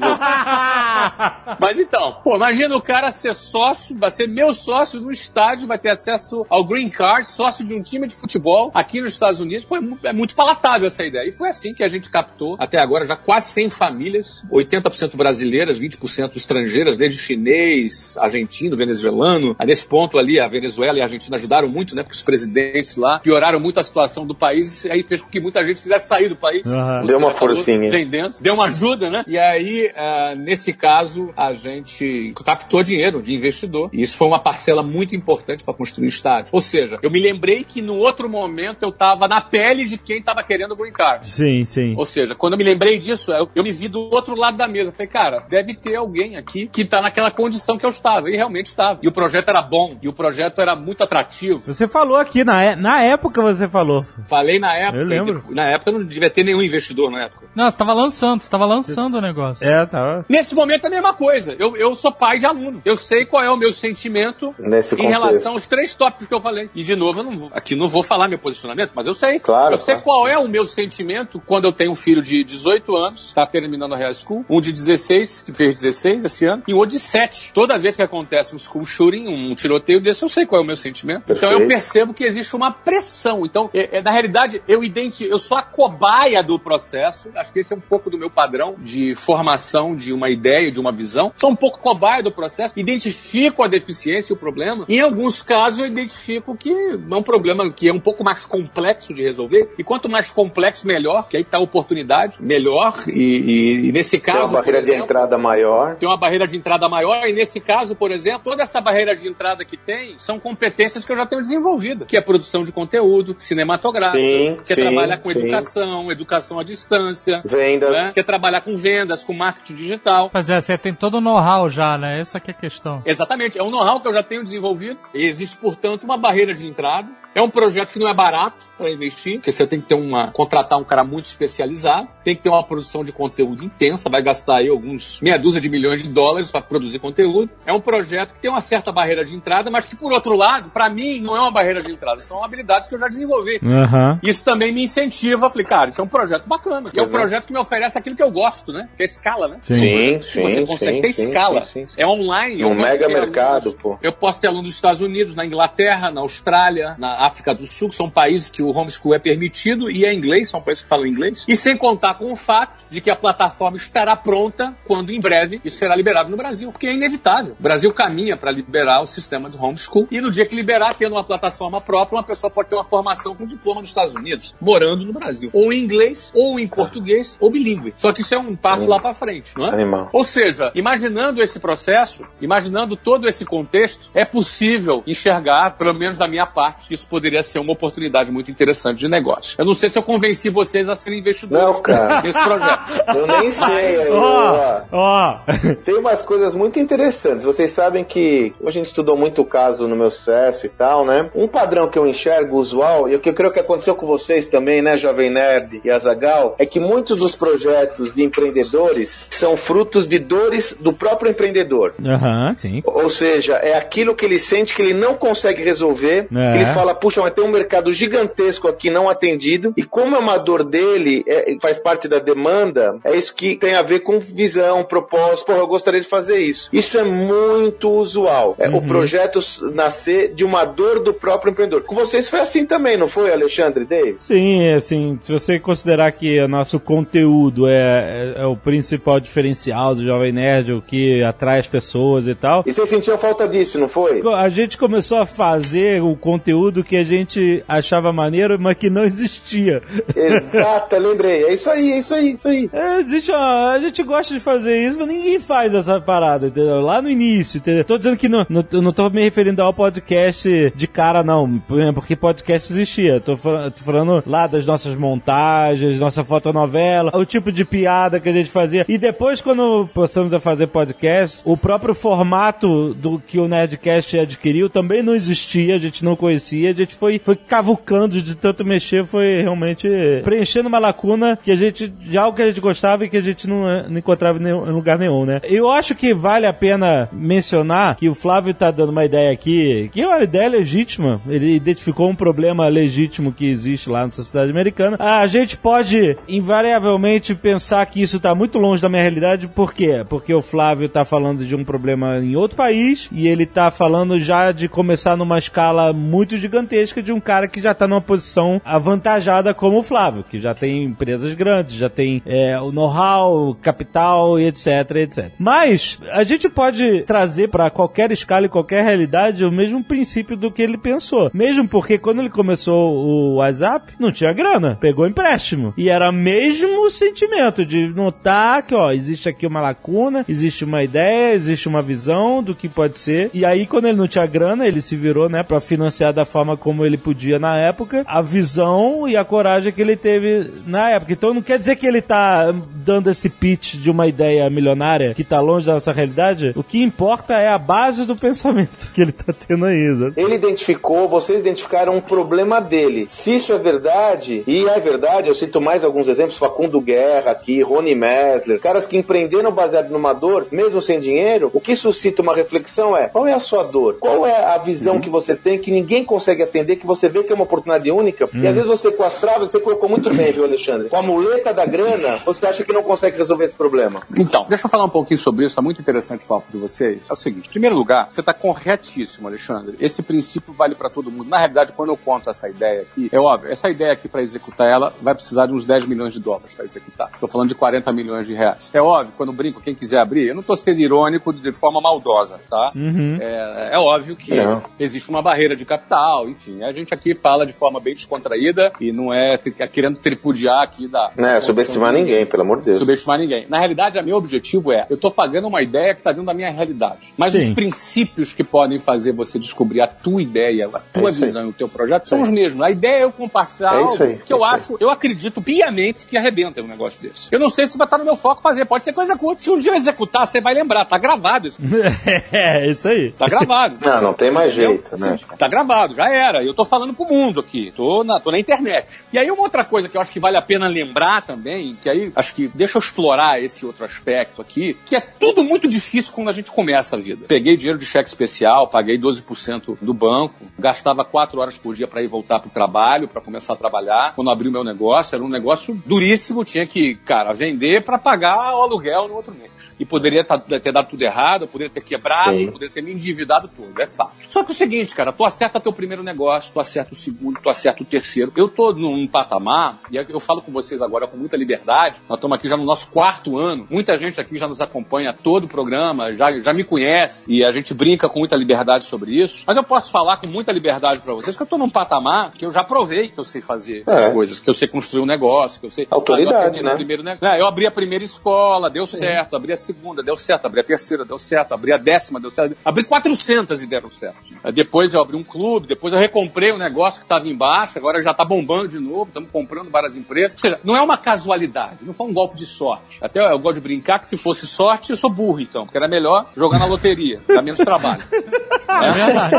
Mas então, pô, imagina o cara ser sócio, vai ser meu sócio no estádio, vai ter acesso ao green card, sócio de um time de futebol aqui nos Estados Unidos. Pô, é, é muito palatável essa ideia. E foi assim que a gente captou, até agora, já quase 100 famílias, 80% brasileiras, 20% estrangeiras, desde chinês, argentino, venezuelano. Aí, nesse ponto ali, a Venezuela e a Argentina ajudaram muito, né? Porque os presidentes lá pioraram muito a situação do país, e aí fez com que muita gente quisesse sair do país. Aham. Deu uma forcinha. Vem dentro, deu uma ajuda, né? E aí, ah, nesse caso, a gente captou dinheiro de investidor. E isso foi uma parcela muito importante para construir o estádio. Ou seja, eu me lembrei que no outro momento eu tava na pele de quem tava querendo o green card. Sim, sim. Ou seja, quando eu me lembrei disso, eu, eu me vi do outro lado da mesa. Falei, cara, deve ter alguém aqui que tá naquela condição que eu estava. E realmente estava. E o projeto era bom. E o projeto era muito atrativo. Você falou aqui, na, é- na época você falou. Falei na época. Eu lembro. e depois- Na época não devia ter nenhum investidor na época. Não, você tava lançando, você tava lançando o negócio. É, tava. Nesse momento é a mesma coisa. Eu, eu sou pai de aluno. Eu sei qual é o meu sentimento Nesse em contexto. relação aos três tópicos que eu falei. E de novo, eu não vou, aqui não vou falar meu posicionamento, mas eu sei. Claro, Eu sei claro. qual é o meu sentimento quando eu tenho um filho de 18 anos, está terminando a high school, um de 16, que fez 16 esse ano, e um de 7. Toda vez que acontece um school shooting, um tiroteio desse, eu sei qual é o meu sentimento. Então eu Perfeito. percebo que existe uma pressão. Então, é- é, na realidade, eu identi eu sou a cobaia do processo. Acho que esse é um pouco do meu padrão de formação de uma ideia, de uma visão. Sou um pouco cobaia do processo, identifico a deficiência e o problema. Em alguns casos, eu identifico que é um problema que é um pouco mais complexo de resolver. E quanto mais complexo, melhor, que aí está a oportunidade, melhor. E, e- e nesse Tem uma caso. barreira de exemplo, entrada maior. tem uma barreira de entrada maior, e nesse caso, por exemplo, toda essa barreira de entrada que tem são competências que eu já tenho desenvolvida, que é produção de conteúdo, cinematográfico, Sim, que é sim, trabalhar com sim. educação, educação à distância, Vendas. né? que é trabalhar com vendas, com marketing digital. Mas é, você tem todo o know-how já, né? Essa que é a questão. Exatamente, é um know-how que eu já tenho desenvolvido. E existe, portanto, uma barreira de entrada. É um projeto que não é barato para investir, porque você tem que ter uma contratar um cara muito especializado, tem que ter uma produção de conteúdo intensa, vai gastar aí alguns meia dúzia de milhões de dólares para produzir conteúdo. É um projeto que tem uma certa barreira de entrada, mas que por outro lado, para mim, não é uma barreira de entrada, são habilidades que eu já desenvolvi. Aham. Isso também me incentiva, falei, cara, isso é um projeto bacana. E é um projeto que me oferece aquilo que eu gosto, né? Que é escala, né? Sim, Que sim, você consegue sim, ter sim, escala. sim, sim. É online. Um mega mercado, alunos- pô. Eu posso ter alunos dos Estados Unidos, na Inglaterra, na Austrália, na África do Sul, que são países que o homeschool é permitido e é inglês, são países que falam inglês. E sem contar com o fato de que a plataforma estará pronta quando em breve isso será liberado no Brasil, porque é inevitável. O Brasil caminha para liberar o sistema de homeschool e no dia que liberar, tendo uma plataforma própria, uma pessoa pode ter uma formação com diploma nos Estados Unidos, morando no Brasil. Ou em inglês, ou em português, ou bilíngue. Só que isso é um passo lá para frente, não é? Animal. Ou seja, imaginando esse processo, imaginando todo esse contexto, é possível enxergar, pelo menos da minha parte, que isso poderia ser uma oportunidade muito interessante de negócio. Eu não sei se eu convenci vocês a serem investidores Não, cara. nesse projeto. Eu nem sei. Ó, ó. ó. Tem umas coisas muito interessantes. Vocês sabem que a gente estudou muito o caso no meu sucesso e tal, né? Um padrão que eu enxergo usual, e o que eu creio que aconteceu com vocês também, né, Jovem Nerd e Azagal, é que muitos dos projetos de empreendedores são frutos de dores do próprio empreendedor. Aham, sim. Ou seja, é aquilo que ele sente que ele não consegue resolver, É. que ele fala, puxa, mas tem um mercado gigantesco aqui não atendido, e como é uma dor dele, é- faz parte da demanda, é isso que tem a ver com visão, propósito, porra, eu gostaria de fazer isso. Isso é muito usual. É, O projeto nascer de uma dor do próprio empreendedor. Com vocês foi assim também, não foi, Alexandre Dave? Sim, assim, se você considerar que o nosso conteúdo é, é, é o principal diferencial do Jovem Nerd, o que atrai as pessoas e tal, E vocês sentiam falta disso, não foi? a gente começou a fazer o conteúdo que a gente achava maneiro, mas que não existia. Exato, lembrei. É isso aí, é isso aí, é isso aí. É, existe uma, a gente gosta de fazer isso, mas ninguém faz essa parada, entendeu? Lá no início, entendeu? Tô dizendo que não, não, não tô me referindo ao podcast de cara, não, porque podcast existia. Tô, tô falando lá das nossas montagens, nossa fotonovela, o tipo de piada que a gente fazia. E depois, quando passamos a fazer podcast, o próprio formato do que o Nerdcast adquiriu também não existia, a gente não conhecia, a gente foi, foi cavucando de tanto mexer, foi realmente preenchendo uma lacuna que a gente, de algo que a gente gostava e que a gente não, não encontrava em, nenhum- em lugar nenhum, né? Eu acho que vale a pena mencionar que o Flávio tá dando uma ideia aqui, que é uma ideia legítima, ele identificou um problema legítimo que existe lá na sociedade americana. A gente pode, invariavelmente, pensar que isso tá muito longe da minha realidade, por quê? Porque o Flávio tá falando de um problema em outro país e ele tá falando já de começar numa escala muito gigantesca de um cara que já tá numa posição avantajada como o Flávio, que já tem empresas grandes, já tem é, o know-how, capital e etc, etc. Mas a gente pode trazer para qualquer escala e qualquer realidade o mesmo princípio do que ele pensou. Mesmo porque quando ele começou o WhatsApp, não tinha grana, pegou empréstimo. E era o mesmo sentimento de notar que, ó, existe aqui uma lacuna, existe uma ideia, existe uma visão do que pode ser. E aí, quando ele não tinha grana, ele se virou, né, para financiar da forma como ele podia na época época, a visão e a coragem que ele teve na época. Então não quer dizer que ele tá dando esse pitch de uma ideia milionária que tá longe da nossa realidade. O que importa é a base do pensamento que ele tá tendo aí, sabe? Ele identificou, vocês identificaram um problema dele. Se isso é verdade, e é verdade, eu cito mais alguns exemplos, Facundo Guerra aqui, Rony Messler, caras que empreenderam baseado numa dor, mesmo sem dinheiro, o que suscita uma reflexão é, qual é a sua dor? Qual é a visão que você tem que ninguém consegue atender, que você vê que é uma oportunidade única? E às vezes você com as travas, você colocou muito bem, viu, Alexandre? Com a muleta da grana, você acha que não consegue resolver esse problema. Então, deixa eu falar um pouquinho sobre isso, tá muito interessante o papo de vocês. É o seguinte, em primeiro lugar, você tá corretíssimo, Alexandre. Esse princípio vale para todo mundo. Na realidade, quando eu conto essa ideia aqui, é óbvio, essa ideia aqui para executar ela vai precisar de uns 10 milhões de dólares para executar. Tô falando de 40 milhões de reais. É óbvio, quando brinco, quem quiser abrir, eu não tô sendo irônico de forma maldosa, tá? Uhum. É, é óbvio que Não. existe uma barreira de capital, enfim. A gente aqui fala de forma bem descontraída e não é tri- querendo tripudiar aqui da. Não é subestimar ninguém, pelo amor de Deus. Subestimar ninguém. Na realidade, o meu objetivo é, eu tô pagando uma ideia que tá dentro da minha realidade. Mas Sim. os princípios que podem fazer você descobrir a tua ideia, a tua É isso aí. visão e o teu projeto são É. os mesmos. A ideia é eu compartilhar É algo aí, que é eu aí. acho, eu acredito piamente que arrebenta um negócio desse. Eu não sei se vai estar no meu foco fazer, pode ser coisa curta. Se um dia eu executar, você vai lembrar, tá gravado isso. é, isso aí. Tá gravado. Não, não tem mais Entendeu? jeito, né? Sim, Tá gravado, já era. Eu tô falando pro mundo aqui, tô na, tô na internet. E aí uma outra coisa que eu acho que vale a pena lembrar também, que aí acho que deixa eu explorar esse outro aspecto aqui, que é tudo muito difícil quando a gente começa a vida. Peguei dinheiro de cheque especial, paguei 12% do banco, gastava 4 horas por dia para ir voltar pro trabalho, para começar a trabalhar. Quando abri o meu negócio, era um negócio duríssimo, tinha que, cara, vender para pagar o aluguel no outro mês. E poderia tá- ter dado tudo errado, poderia ter quebrado, Sim. poderia ter me endividado todo, é fato. Só que é o seguinte, cara, tu acerta teu primeiro negócio, tu acerta o segundo, tu acerta o terceiro. Eu tô num patamar, e eu falo com vocês agora com muita liberdade, nós estamos aqui já no nosso quarto ano, muita gente aqui já nos acompanha todo o programa, já, já me conhece, e a gente brinca com muita liberdade sobre isso. Mas eu posso falar com muita liberdade pra vocês que eu tô num patamar que eu já provei que eu sei fazer as É. coisas, que eu sei construir um negócio, que eu sei... Autoridade, Ah, eu né? primeiro negócio. É, eu abri a primeira escola, deu certo. Abri a segunda, deu certo. Abri a terceira, deu certo. Abri a décima, deu certo. Abri 400 e deram certo. Aí Depois eu abri um clube, depois eu recomprei um negócio que estava embaixo, agora já está bombando de novo, estamos comprando várias empresas. Ou seja, não é uma casualidade, não foi um golpe de sorte. Até eu gosto de brincar que se fosse sorte, eu sou burro então, porque era melhor jogar na loteria, dá menos trabalho. É verdade.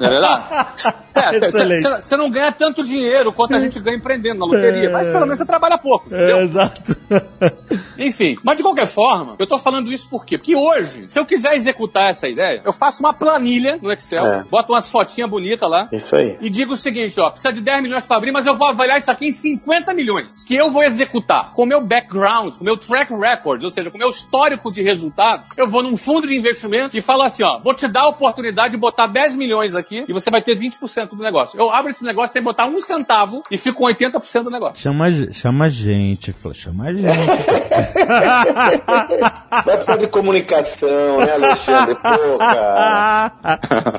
Não é verdade? É, Excelente. você não ganha tanto dinheiro quanto a gente ganha empreendendo na loteria, mas pelo menos você trabalha pouco, entendeu? É, exato. Enfim, mas de qualquer forma, eu tô falando isso por quê? Porque hoje, se eu quiser executar essa ideia, eu faço uma planilha no Excel, É. boto umas fotinhas bonitas lá. Isso aí. E digo o seguinte, ó, precisa de 10 milhões para abrir, mas eu vou avaliar isso aqui em 50 milhões, que eu vou executar com o meu background, com o meu track record, ou seja, com o meu histórico de resultados. Eu vou num fundo de investimento e falo assim, ó, vou te dar a oportunidade de botar 10 milhões aqui e você vai ter 20% do negócio. Eu abro esse negócio sem botar um centavo e fico com 80% do negócio. Chama, a- chama a gente, Fla, chama a gente. Vai precisar de comunicação, né, Alexandre? Pô, cara.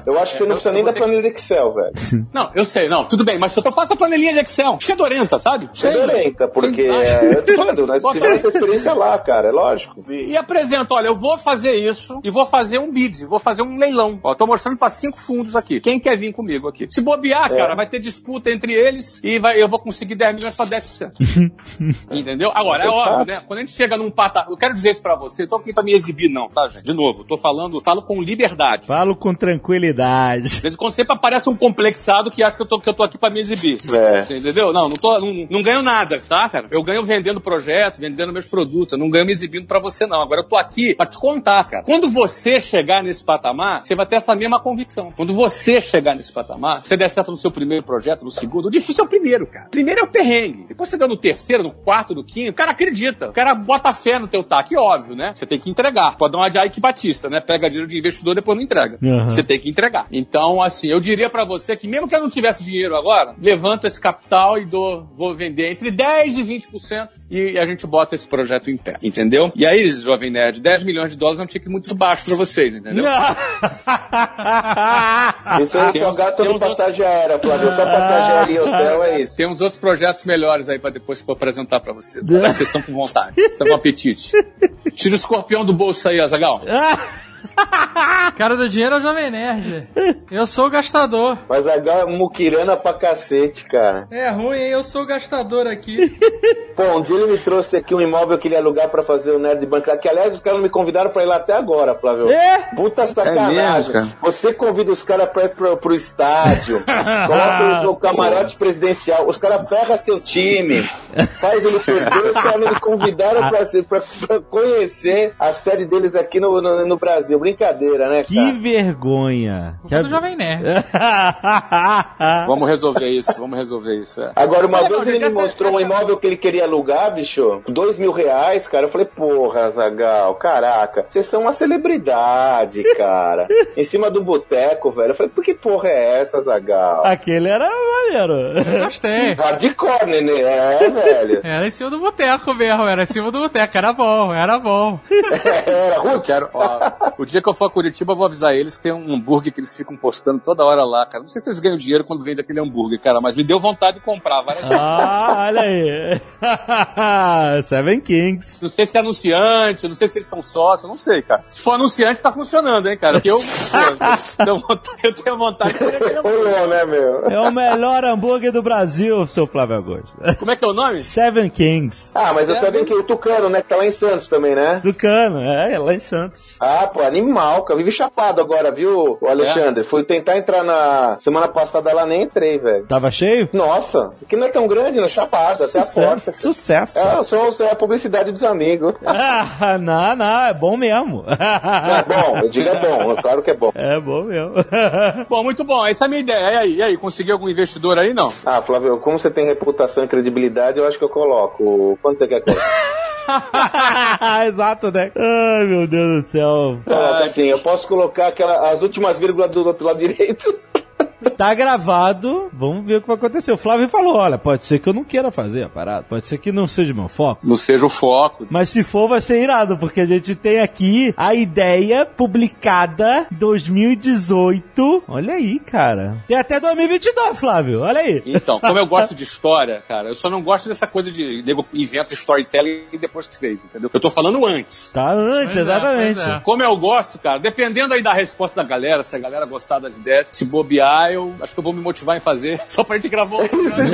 Eu acho que você não precisa nem da planilha de Excel, velho. Não, eu sei, não, tudo bem, mas se eu faço a planilha de Excel, fedorenta, sabe? Fedorenta, porque Sem- é, eu tô falando, nós Posso tivemos falar? essa experiência lá, cara, é lógico. E, e apresento, olha, eu vou fazer isso e vou fazer um bid, vou fazer um leilão. Ó, tô mostrando para cinco fundos aqui. Quem quer vir comigo aqui? Se bobear, É. cara, vai ter disputa entre eles e vai, eu vou conseguir 10 milhões para 10%. Entendeu? Agora, é Exato. óbvio, né? Quando a gente chega num patamar, eu quero dizer isso pra você, tô aqui pra me exibir não, tá, gente? De novo, tô falando, falo com liberdade. Falo com tranquilidade. De vez em quando sempre aparece um complexado que acha que eu tô, que eu tô aqui pra me exibir. É. Você entendeu? Não, não, tô, não, não ganho nada, tá, cara? Eu ganho vendendo projeto, vendendo meus produtos. Eu não ganho me exibindo pra você, não. Agora eu tô aqui pra te contar, cara. Quando você chegar nesse patamar, você vai ter essa mesma convicção. Quando você chegar nesse patamar, você der certo no seu primeiro projeto, no segundo, o difícil é o primeiro, cara. Primeiro é o perrengue. Depois você dá no terceiro, no quarto, no quinto, o cara acredita. O cara bota fé no teu taque, óbvio, né? Você tem que entregar. Pode dar uma de Ike Batista, né? Pega dinheiro de investidor e depois não entrega. Uhum. Você tem que entregar. Então, assim, eu diria pra você que mesmo que eu não tivesse dinheiro agora, levanto esse capital e dou, vou vender entre 10 e 20% e a gente bota esse projeto em pé, entendeu? E aí, Jovem Nerd, 10 milhões de dólares é um tique muito baixo pra vocês, entendeu? Isso aí é só Temos- gasto de temos passagem aérea, Flávio. Só passagem aérea e hotel é isso. Tem uns outros projetos melhores aí pra depois pra apresentar pra vocês. Vocês estão com vontade, vocês estão com apetite. Tira o escorpião do bolso aí, Azagal. Cara do dinheiro é o Jovem Nerd. Eu sou o gastador. Mas a Gal é muquirana pra cacete, cara. É ruim, hein? Eu sou o gastador aqui. Pô, um dia ele me trouxe aqui um imóvel que ele ia alugar pra fazer o Nerd Banco. Que aliás, os caras não me convidaram pra ir lá até agora, Flávio. É? Puta sacanagem. mesmo, cara? Você convida os caras pra ir pro, pro estádio, coloca eles no camarote presidencial, os caras ferram seu time, faz ele perder, os caras me convidaram pra, pra- pra conhecer a série deles aqui no, no, no Brasil. Brincadeira, né, Que cara? vergonha. Culpa do Jovem Nerd. Vamos resolver isso, vamos resolver isso. é. Agora, uma Não, vez não, ele me essa- mostrou um essa- imóvel que ele queria alugar, bicho, dois mil reais, cara. Eu falei, porra, Zagal, caraca, vocês são uma celebridade, cara. em cima do boteco, velho. Eu falei, por que porra é essa, Zagal? Aquele era maneiro. Gostei. Hardcore, nenê, é, velho. Era em cima do boteco mesmo, era em cima do boteco. Era bom, era bom. Era Eu quero, ó, o dia que eu for a Curitiba, eu vou avisar eles que tem um hambúrguer que eles ficam postando toda hora lá, cara. Não sei se eles ganham dinheiro quando vende aquele hambúrguer, cara, mas me deu vontade de comprar várias. Ah, olha aí. Seven Kings. Não sei se é anunciante, não sei se eles são sócios, não sei, cara. Se for anunciante, tá funcionando, hein, cara. Porque eu, eu, tenho vontade, eu tenho vontade de comer aquele hambúrguer. Né, meu? É o melhor hambúrguer do Brasil, seu Flávio Augusto. Como é que é o nome? Seven Kings. Ah, mas eu sabia que o Tucano, né, que tá lá em Santos também, né? Tucano, é, lá em Santos. Ah, pô, animal, cara. Vive chapado agora, viu, o Alexandre? Fui tentar entrar na semana passada lá, nem entrei, velho. Tava cheio? Nossa, aqui não é tão grande, né? Chapado, até a porta. Sucesso. Sucesso. É, eu sou, sou a publicidade dos amigos. Ah, não, não, é bom mesmo. É bom, eu digo é bom, é claro que é bom. É bom mesmo. Bom, muito bom. Essa é a minha ideia. E aí, e aí, conseguiu algum investidor aí, não? Ah, Flávio, como você tem reputação e credibilidade, eu acho que eu coloco. Quanto você quer colocar? Exato, né? Ai, meu Deus do céu. Coloca assim, eu posso colocar aquela, as últimas vírgulas do outro lado direito. Tá gravado, vamos ver o que vai acontecer. O Flávio falou: olha, pode ser que eu não queira fazer a parada, pode ser que não seja meu foco. Não seja o foco. Mas se for, vai ser irado, porque a gente tem aqui a ideia publicada 2018. Olha aí, cara. Tem até 2022, Flávio. Olha aí. Então, como eu gosto de história, cara, eu só não gosto dessa coisa de nego inventa storytelling depois que fez, entendeu? Eu tô falando antes. Tá antes, Pois é, exatamente. pois é. Como eu gosto, cara, dependendo aí da resposta da galera, se a galera gostar das ideias, se bobear, eu acho que eu vou me motivar em fazer só pra gente gravar o programa.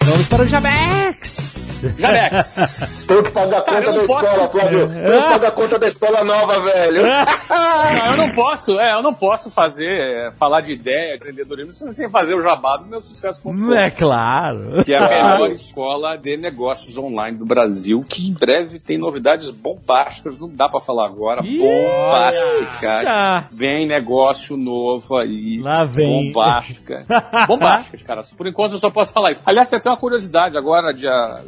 Vamos para o Jabex! Jabex! Tenho que pagar a conta eu da não escola, posso- Flávio. Tenho que pagar a conta da escola nova, velho. Não, eu não posso, é, eu não posso fazer, é, falar de ideia, empreendedorismo, sem fazer o jabá do meu sucesso como É claro. que é a melhor escola de negócios online do Brasil, que em breve tem novidades bombásticas, não dá pra falar agora, Ih, bombásticas. olha. Vem negócio novo aí. Lá vem. Bombástica. Bombásticas, cara. Por enquanto eu só posso falar isso. Aliás, tem até uma curiosidade. Agora, dia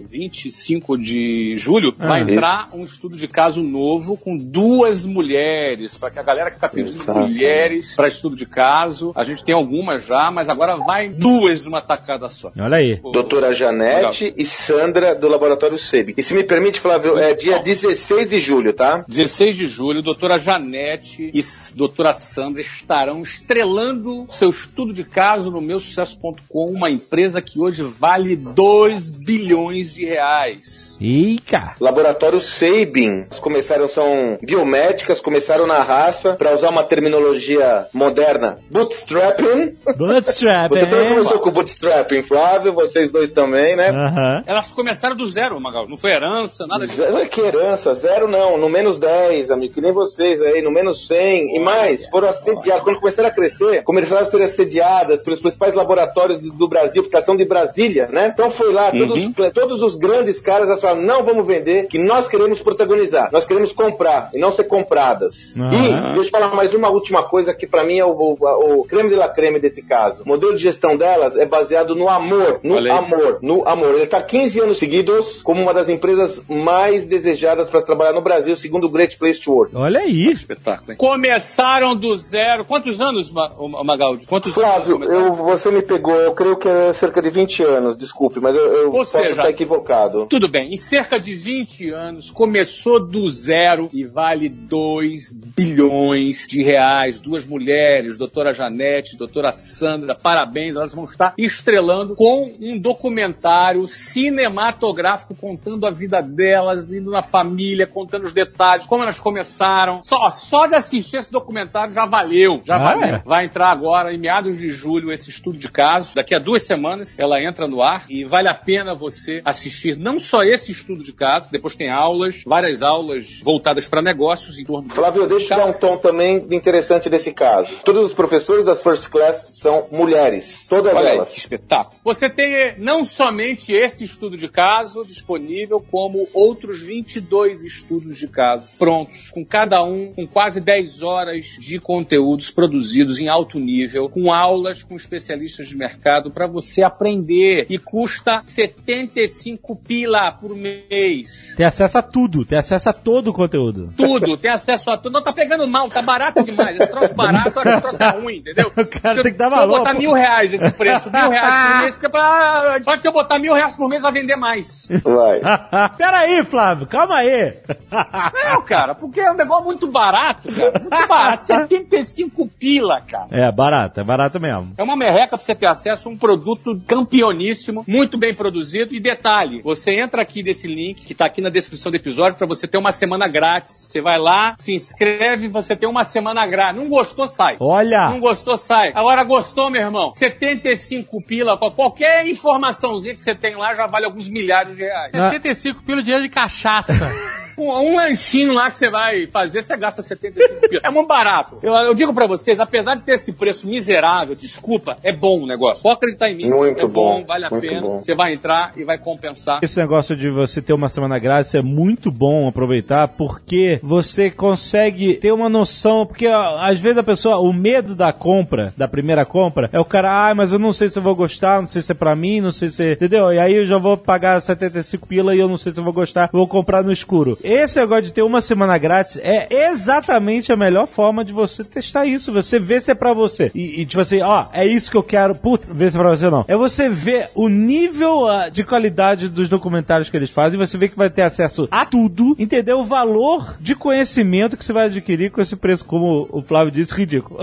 25 de julho, Ah. vai entrar um estudo de caso novo com duas mulheres. Para que a galera que tá pedindo Exato. mulheres para estudo de caso, a gente tem algumas já, mas agora vai duas numa tacada só. Olha aí. Doutora Janete e Sandra do Laboratório SEB. E se me permite, Flávio, é dia 16 de julho, tá? 16 de julho, doutora Janete e doutora Sandra estarão estrelando seu estudo de caso no meusucesso.com, uma empresa que hoje vale 2 bilhões de reais sociais, Eita! Laboratório Sabin. Elas começaram, são biomédicas, começaram na raça, para usar uma terminologia moderna, bootstrapping. Bootstrap, Você também começou com bootstrapping, Flávio, vocês dois também, né? Aham. Elas começaram do zero, Magal. Não foi herança, nada disso. Zero, que herança, zero não, no menos 10, amigo, que nem vocês aí, no menos 100 e mais, foram assediadas, quando começaram a crescer, começaram a ser assediadas pelos principais laboratórios do, do Brasil, porque elas são de Brasília, né? Então foi lá, todos, Uhum. todos os grandes caras elas falaram, não vamos vender, que nós queremos protagonizar, nós queremos comprar e não ser compradas. Ah. E, deixa eu falar mais uma última coisa que pra mim é o, o, o creme de la creme desse caso. O modelo de gestão delas é baseado no amor, no aí. amor, no amor. Ele está 15 anos seguidos como uma das empresas mais desejadas para trabalhar no Brasil, segundo o Great Place to Work. Olha aí. Espetáculo, hein? Começaram do zero. Quantos anos, Magaldi? Quantos anos Flávio, começaram? eu, você me pegou, eu creio que é cerca de 20 anos, desculpe, mas eu, eu Ou posso seja, estar equivocado. Tudo bem. Em cerca de 20 anos, começou do zero e vale 2 bilhões de reais. Duas mulheres, doutora Janete, doutora Sandra, parabéns, elas vão estar estrelando com um documentário cinematográfico contando a vida delas, indo na família, contando os detalhes, como elas começaram. Só, só de assistir esse documentário já valeu, já Ah, valeu. é? Vai entrar agora, em meados de julho, esse estudo de caso. Daqui a duas semanas ela entra no ar e vale a pena você assistir não só esse estudo de caso, depois tem aulas, várias aulas voltadas para negócios em torno Flávio, deixa eu dar um tom também interessante desse caso. Todos os professores das First Class são mulheres. Todas Olha aí, elas. que espetáculo. Você tem eh, não somente esse estudo de caso disponível, como outros 22 estudos de caso prontos, com cada um com quase 10 horas de conteúdos produzidos em alto nível, com aulas com especialistas de mercado para você aprender. E custa 75 pila por mês. Tem acesso a tudo, tem acesso a todo o conteúdo. Tudo, tem acesso a tudo. Não, tá pegando mal, tá barato demais. Esse troço barato, olha que troço é ruim, entendeu? O cara tem que dar Se eu valor, botar pô. mil reais esse preço, mil reais por mês, porque pra, pra que eu botar mil reais por mês vai vender mais. Vai. Peraí, Flávio, calma aí. Não, cara, porque é um negócio muito barato, cara. Muito barato. 75 pila, cara. é, barato, é barato mesmo. É uma merreca pra você ter acesso a um produto campeoníssimo, muito bem produzido. E detalhe, você entra aqui nesse link que tá aqui na descrição do episódio pra você ter uma semana grátis. Você vai lá, se inscreve, você tem uma semana grátis. Não gostou, sai. Olha, Não gostou, sai. Agora gostou, meu irmão? 75 pila, com qualquer informaçãozinha que você tem lá já vale alguns milhares de reais. 75 pelo dinheiro de cachaça. Um, um lanchinho lá que você vai fazer, você gasta 75 pila. É muito barato. Eu, eu digo pra vocês, apesar de ter esse preço miserável, desculpa, é bom o negócio. Pode acreditar em mim. Muito é bom, bom, vale a pena. bom. Você vai entrar e vai compensar. Esse negócio de você ter uma semana grátis é muito bom aproveitar porque você consegue ter uma noção, porque às vezes a pessoa, o medo da compra, da primeira compra, é o cara, ah, mas eu não sei se eu vou gostar, não sei se é pra mim, não sei se, é-" entendeu? E aí eu já vou pagar 75 pila e eu não sei se eu vou gostar, vou comprar no escuro. Esse negócio de ter uma semana grátis é exatamente a melhor forma de você testar isso, você ver se é pra você. E, e, tipo assim, ó, é isso que eu quero, puta, ver se é pra você não. É você ver o nível ah, de qualidade dos documentários que eles fazem, você vê que vai ter acesso a tudo, entender o valor de conhecimento que você vai adquirir com esse preço, como o Flávio disse, ridículo.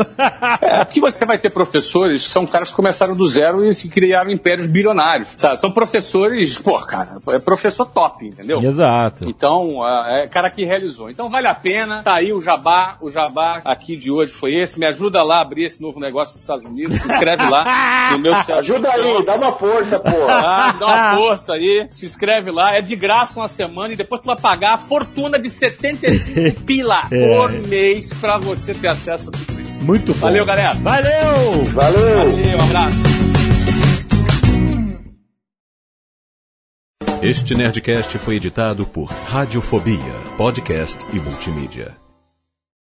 É, porque você vai ter professores que são caras que começaram do zero e se criaram impérios bilionários, sabe? São professores, pô, cara, é professor top, entendeu? Exato. Então, ah, é cara que realizou. Então vale a pena, tá aí o jabá, o jabá aqui de hoje foi esse. Me ajuda lá a abrir esse novo negócio nos Estados Unidos, se inscreve lá no meu Ajuda aí, dá uma força, pô. Ah, dá uma força aí, se inscreve lá, é de graça uma semana e depois tu vai pagar a fortuna de 75 pila por mês pra você ter acesso a tudo isso. Muito bom. Valeu, galera. Valeu! Valeu! Valeu, um abraço. Este Nerdcast foi editado por Radiofobia, podcast e multimídia.